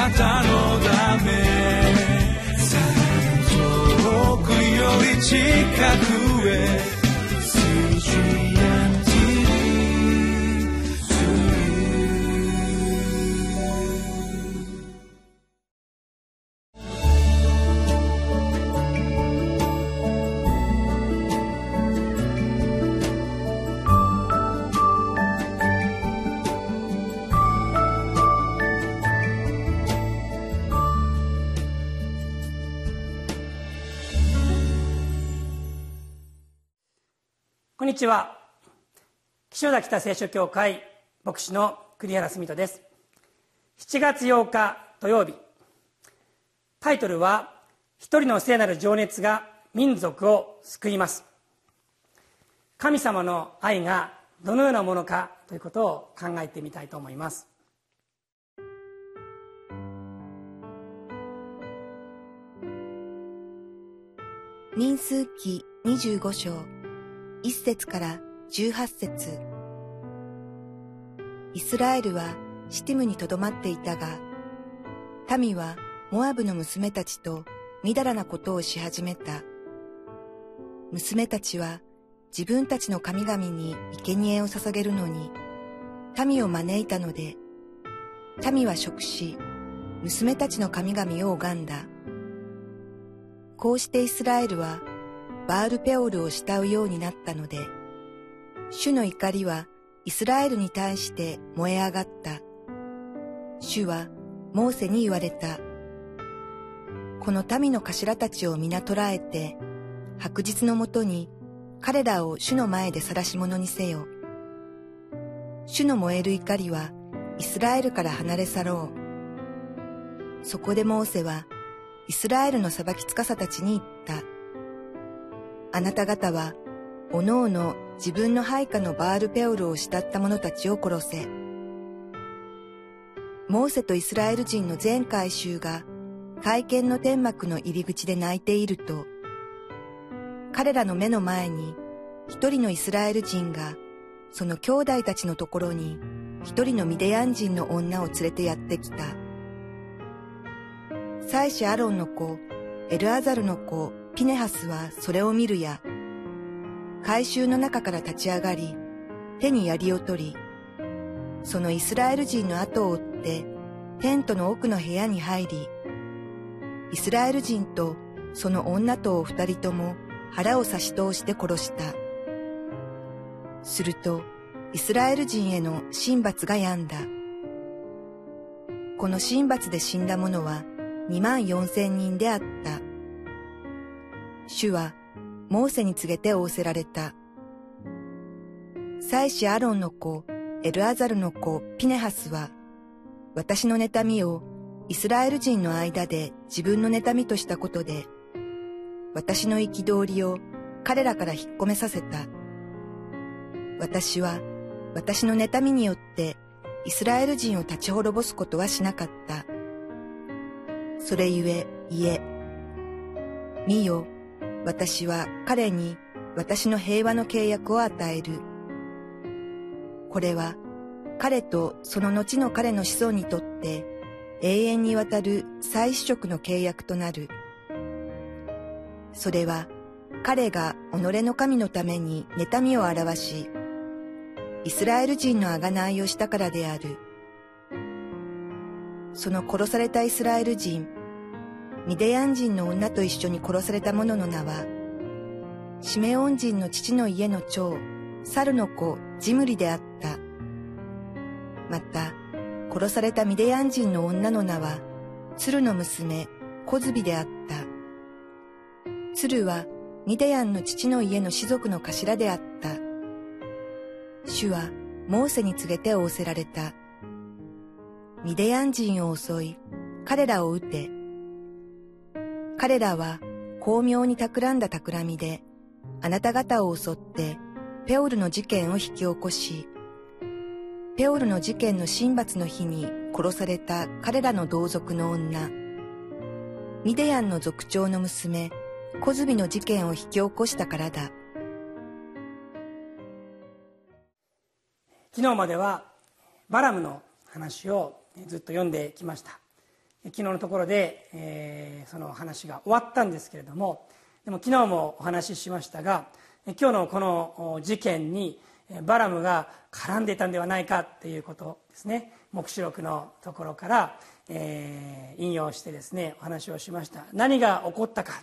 なたのため。遠くより近くへ。こんにちは。岸田北聖書協会牧師の栗原澄人です。7月8日土曜日。タイトルは「一人の聖なる情熱が民族を救います」神様の愛がどのようなものかということを考えてみたいと思います。民数記25章。1節から18節イスラエルはシティムにとどまっていたが、民はモアブの娘たちとみだらなことをし始めた。娘たちは自分たちの神々に生贄を捧げるのに、民を招いたので、民は食し、娘たちの神々を拝んだ。こうしてイスラエルはバールペオルを慕うようになったので、主の怒りはイスラエルに対して燃え上がった。主はモーセに言われた。この民の頭たちを皆捕らえて、白日のもとに彼らを主の前で晒し者にせよ。主の燃える怒りはイスラエルから離れ去ろう。そこでモーセはイスラエルの裁き司たちに言った。あなた方は、おのおの自分の配下のバールペオルを慕った者たちを殺せ。モーセとイスラエル人の全回収が会見の天幕の入り口で泣いていると、彼らの目の前に一人のイスラエル人がその兄弟たちのところに一人のミデヤン人の女を連れてやってきた。祭司アロンの子、エルアザルの子、ピネハスはそれを見るや、回収の中から立ち上がり、手に槍を取り、そのイスラエル人の後を追って、テントの奥の部屋に入り、イスラエル人とその女とお二人とも腹を差し通して殺した。すると、イスラエル人への神罰が止んだ。この神罰で死んだ者は二万四千人であった。主はモーセに告げて仰せられた。祭司アロンの子、エルアザルの子、ピネハスは、私の妬みをイスラエル人の間で自分の妬みとしたことで、私の憤りを彼らから引っ込めさせた。私は私の妬みによってイスラエル人を立ち滅ぼすことはしなかった。それゆえ、いえ、見よ、私は彼に私の平和の契約を与える。これは彼とその後の彼の子孫にとって永遠にわたる再主職の契約となる。それは彼が己の神のために妬みを表し、イスラエル人の贖いをしたからである。その殺されたイスラエル人、ミデヤン人の女と一緒に殺された者の名は、シメオン人の父の家の長、サルの子、ジムリであった。また、殺されたミデヤン人の女の名は、ツルの娘、コズビであった。ツルは、ミデヤンの父の家の士族の頭であった。主は、モーセに告げて仰せられた。ミデヤン人を襲い、彼らを撃て、彼らは巧妙に企んだ企みで、あなた方を襲ってペオルの事件を引き起こし、ペオルの事件の神罰の日に殺された彼らの同族の女、ミデヤンの族長の娘、コズビの事件を引き起こしたからだ。昨日まではバラムの話をずっと読んできました昨日のところで、えー、その話が終わったんですけれどもでも昨日もお話ししましたが今日のこの事件にバラムが絡んでいたんではないかということですね。黙示録のところから、えー、引用してですねお話をしました。何が起こったか、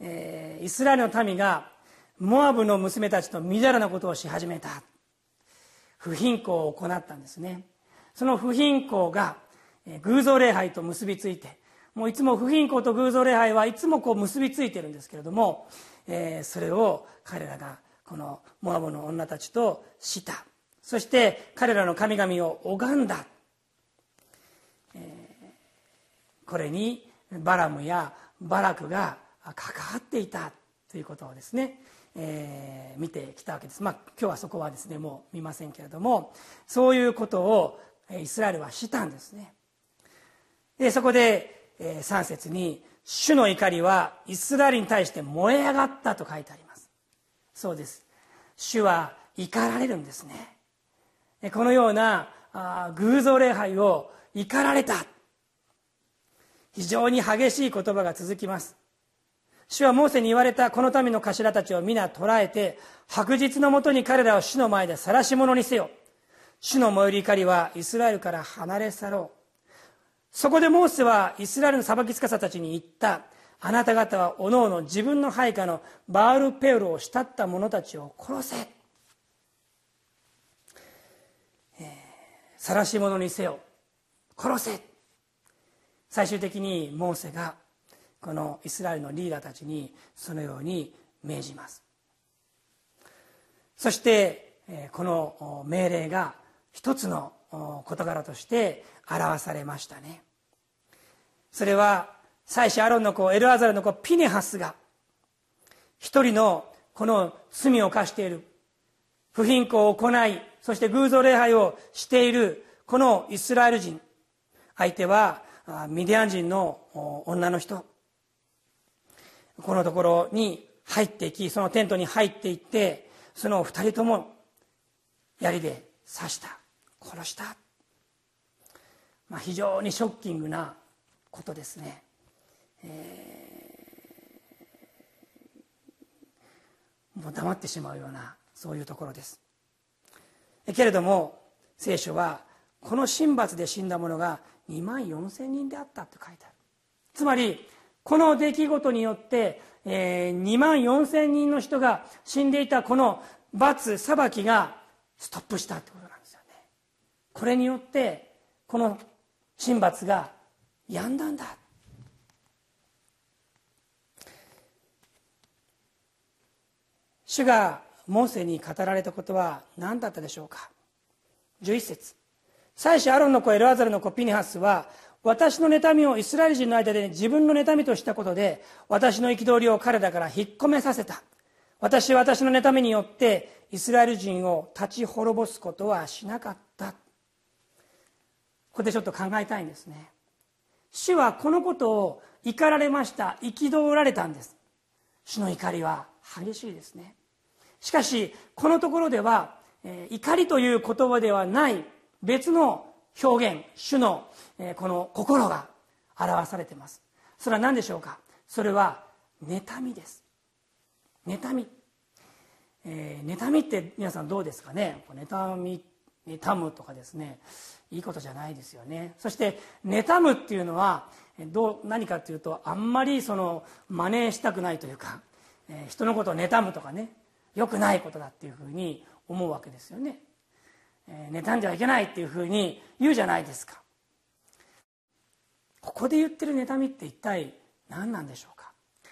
えー、イスラエルの民がモアブの娘たちとみだらなことをし始めた。不貧困を行ったんですね。その不貧困が偶像礼拝と結びついてもういつも不貧困と偶像礼拝はいつもこう結びついてるんですけれども、えー、それを彼らがこのモアブの女たちとした。そして彼らの神々を拝んだ、えー、これにバラムやバラクが関わっていた。ということをですね、えー、見てきたわけです。まあ今日はそこはですねもう見ませんけれどもそういうことをイスラエルはしたんですね。でそこで3節に「主の怒りはイスラエルに対して燃え上がった」と書いてあります。そうです。主は怒られるんですね。このようなあ偶像礼拝を怒られた。非常に激しい言葉が続きます。主はモーセに言われたこの民の頭たちを皆捕らえて白日のもとに彼らを主の前で晒し者にせよ。主の燃える怒りはイスラエルから離れ去ろう。そこでモーセはイスラエルの裁き司たちに言った。あなた方はおのおの自分の配下のバールペウロを慕った者たちを殺せ。晒し者にせよ。殺せ。最終的にモーセがこのイスラエルのリーダーたちにそのように命じます。そしてこの命令が一つの事柄として表されましたね。それは妻子アロンの子エルアザルの子ピネハスが一人のこの罪を犯している不貧困を行いそして偶像礼拝をしているこのイスラエル人相手はミディアン人の女の人。このところに入っていきそのテントに入っていってその二人とも槍で刺した。殺した、まあ、非常にショッキングなことですね、えー、もう黙ってしまうようなそういうところです。けれども聖書はこの神罰で死んだ者が2万4千人であったと書いてある。つまりこの出来事によって、えー、2万4千人の人が死んでいたこの罰裁きがストップしたってことこれによってこの神罰が止んだんだ。主がモーセに語られたことは何だったでしょうか。11節。妻子アロンの子エルアザルの子ピニハスは私の妬みをイスラエル人の間で自分の妬みとしたことで私の憤りを彼らから引っ込めさせた。私は私の妬みによってイスラエル人を立ち滅ぼすことはしなかった。ここでちょっと考えたいんですね。主はこのことを怒られました。憤られたんです。主の怒りは激しいですね。しかしこのところでは、えー、怒りという言葉ではない別の表現主のえこの心が表されています。それは何でしょうか？それは妬みです。妬み、えー、妬みって皆さんどうですかね？妬み妬むとかですねいいことじゃないですよね。そして妬むっていうのはどう何かっていうとあんまりその真似したくないというか、えー、人のことを妬むとかねよくないことだっていうふうに思うわけですよね。えー、妬んではいけないっていうふうに言うじゃないですか。ここで言ってる妬みって一体何なんでしょう？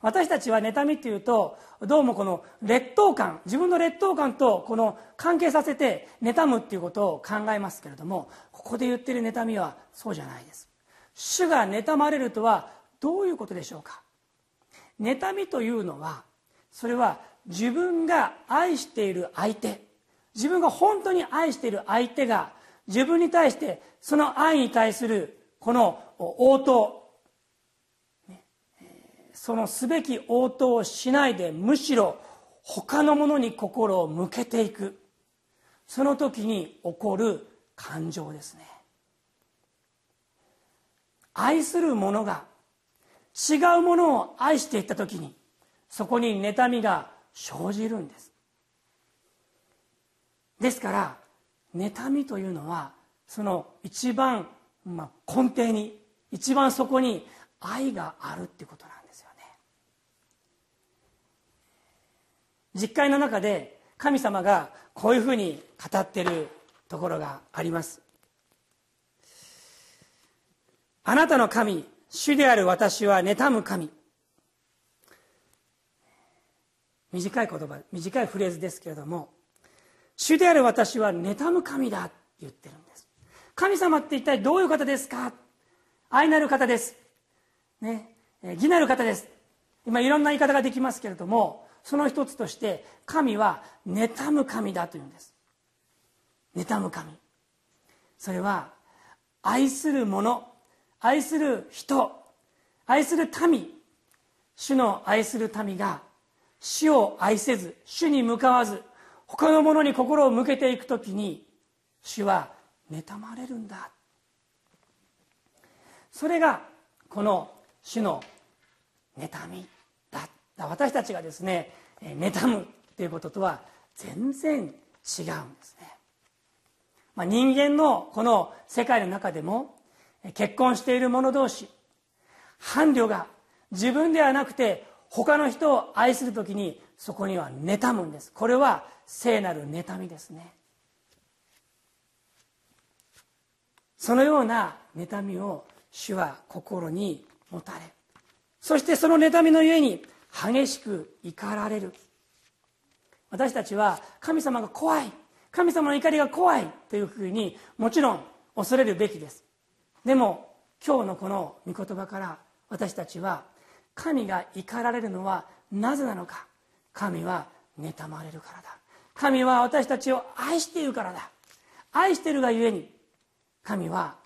私たちは妬みっていうとどうもこの劣等感自分の劣等感とこの関係させて妬むっていうことを考えますけれどもここで言ってる妬みはそうじゃないです。主が妬まれるとはどういうことでしょうか。妬みというのはそれは自分が愛している相手自分が本当に愛している相手が自分に対してその愛に対するこの応答、そのすべき応答をしないでむしろ他のものに心を向けていく。その時に起こる感情ですね。愛する者が違うものを愛していった時にそこに妬みが生じるんです。ですから妬みというのはその一番、まあ、根底に一番そこに愛があるっていうことなんですよね実会の中で神様がこういうふうに語っているところがあります。あなたの神主である私は妬む神。短い言葉短いフレーズですけれども主である私は妬む神だって言ってるんです。神様って一体どういう方ですか？愛なる方です。ね。義なる方です。今いろんな言い方ができますけれどもその一つとして神は妬む神だというんです。妬む神。それは愛する者愛する人愛する民。主の愛する民が主を愛せず主に向かわず他の者に心を向けていく時に主は妬まれるんだ。それがこの主の妬み。私たちがですね妬むということとは全然違うんですね、まあ、人間のこの世界の中でも結婚している者同士伴侶が自分ではなくて他の人を愛する時にそこには妬むんです。これは聖なる妬みですね。そのような妬みを主は心に持たれそしてその妬みのゆえに激しく怒られる。私たちは神様が怖い。神様の怒りが怖いというふうにもちろん恐れるべきです。でも今日のこの御言葉から私たちは神が怒られるのはなぜなのか。神は妬まれるからだ。神は私たちを愛しているからだ。愛しているがゆえに。神は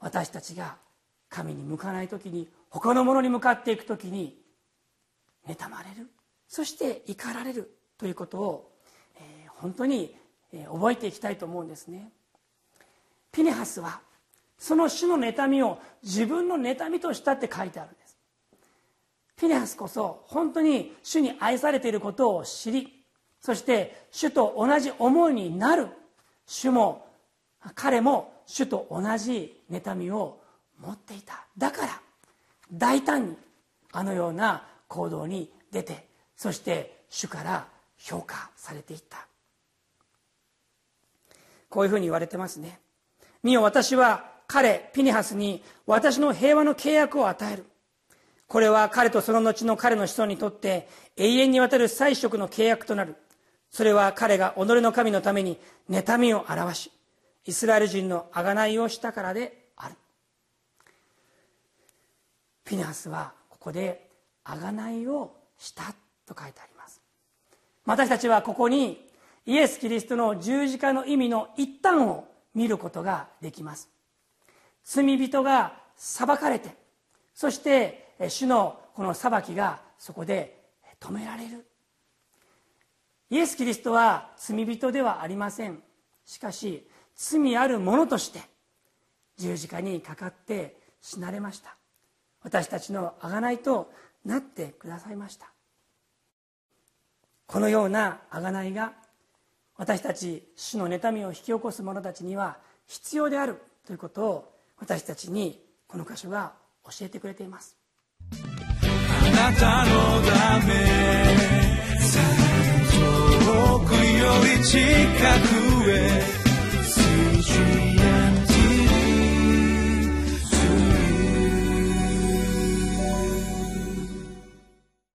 私たちが神に向かない時に他の者に向かっていく時に妬まれる。そして怒られる。ということを、えー、本当に、えー、覚えていきたいと思うんですね。ピネハスはその主の妬みを自分の妬みとしたって書いてあるんです。ピネハスこそ本当に主に愛されていることを知りそして主と同じ思いになる。主も彼も主と同じ妬みを持っていた。だから大胆にあのような行動に出てそして主から評価されていった。こういうふうに言われてますね。見よ私は彼ピニハスに私の平和の契約を与える。これは彼とその後の彼の子孫にとって永遠にわたる祭食の契約となる。それは彼が己の神のために妬みを表しイスラエル人の贖いをしたからである。ピネハスはここで贖いをしたと書いてあります。私たちはここにイエス・キリストの十字架の意味の一端を見ることができます。罪人が裁かれてそして主のこの裁きがそこで止められる。イエス・キリストは罪人ではありません。しかし罪ある者として十字架にかかって死なれました。私たちの贖いとなってくださいました。このような贖いが私たち主の妬みを引き起こす者たちには必要であるということを私たちにこの箇所が教えてくれています。あなたのため遠くより近く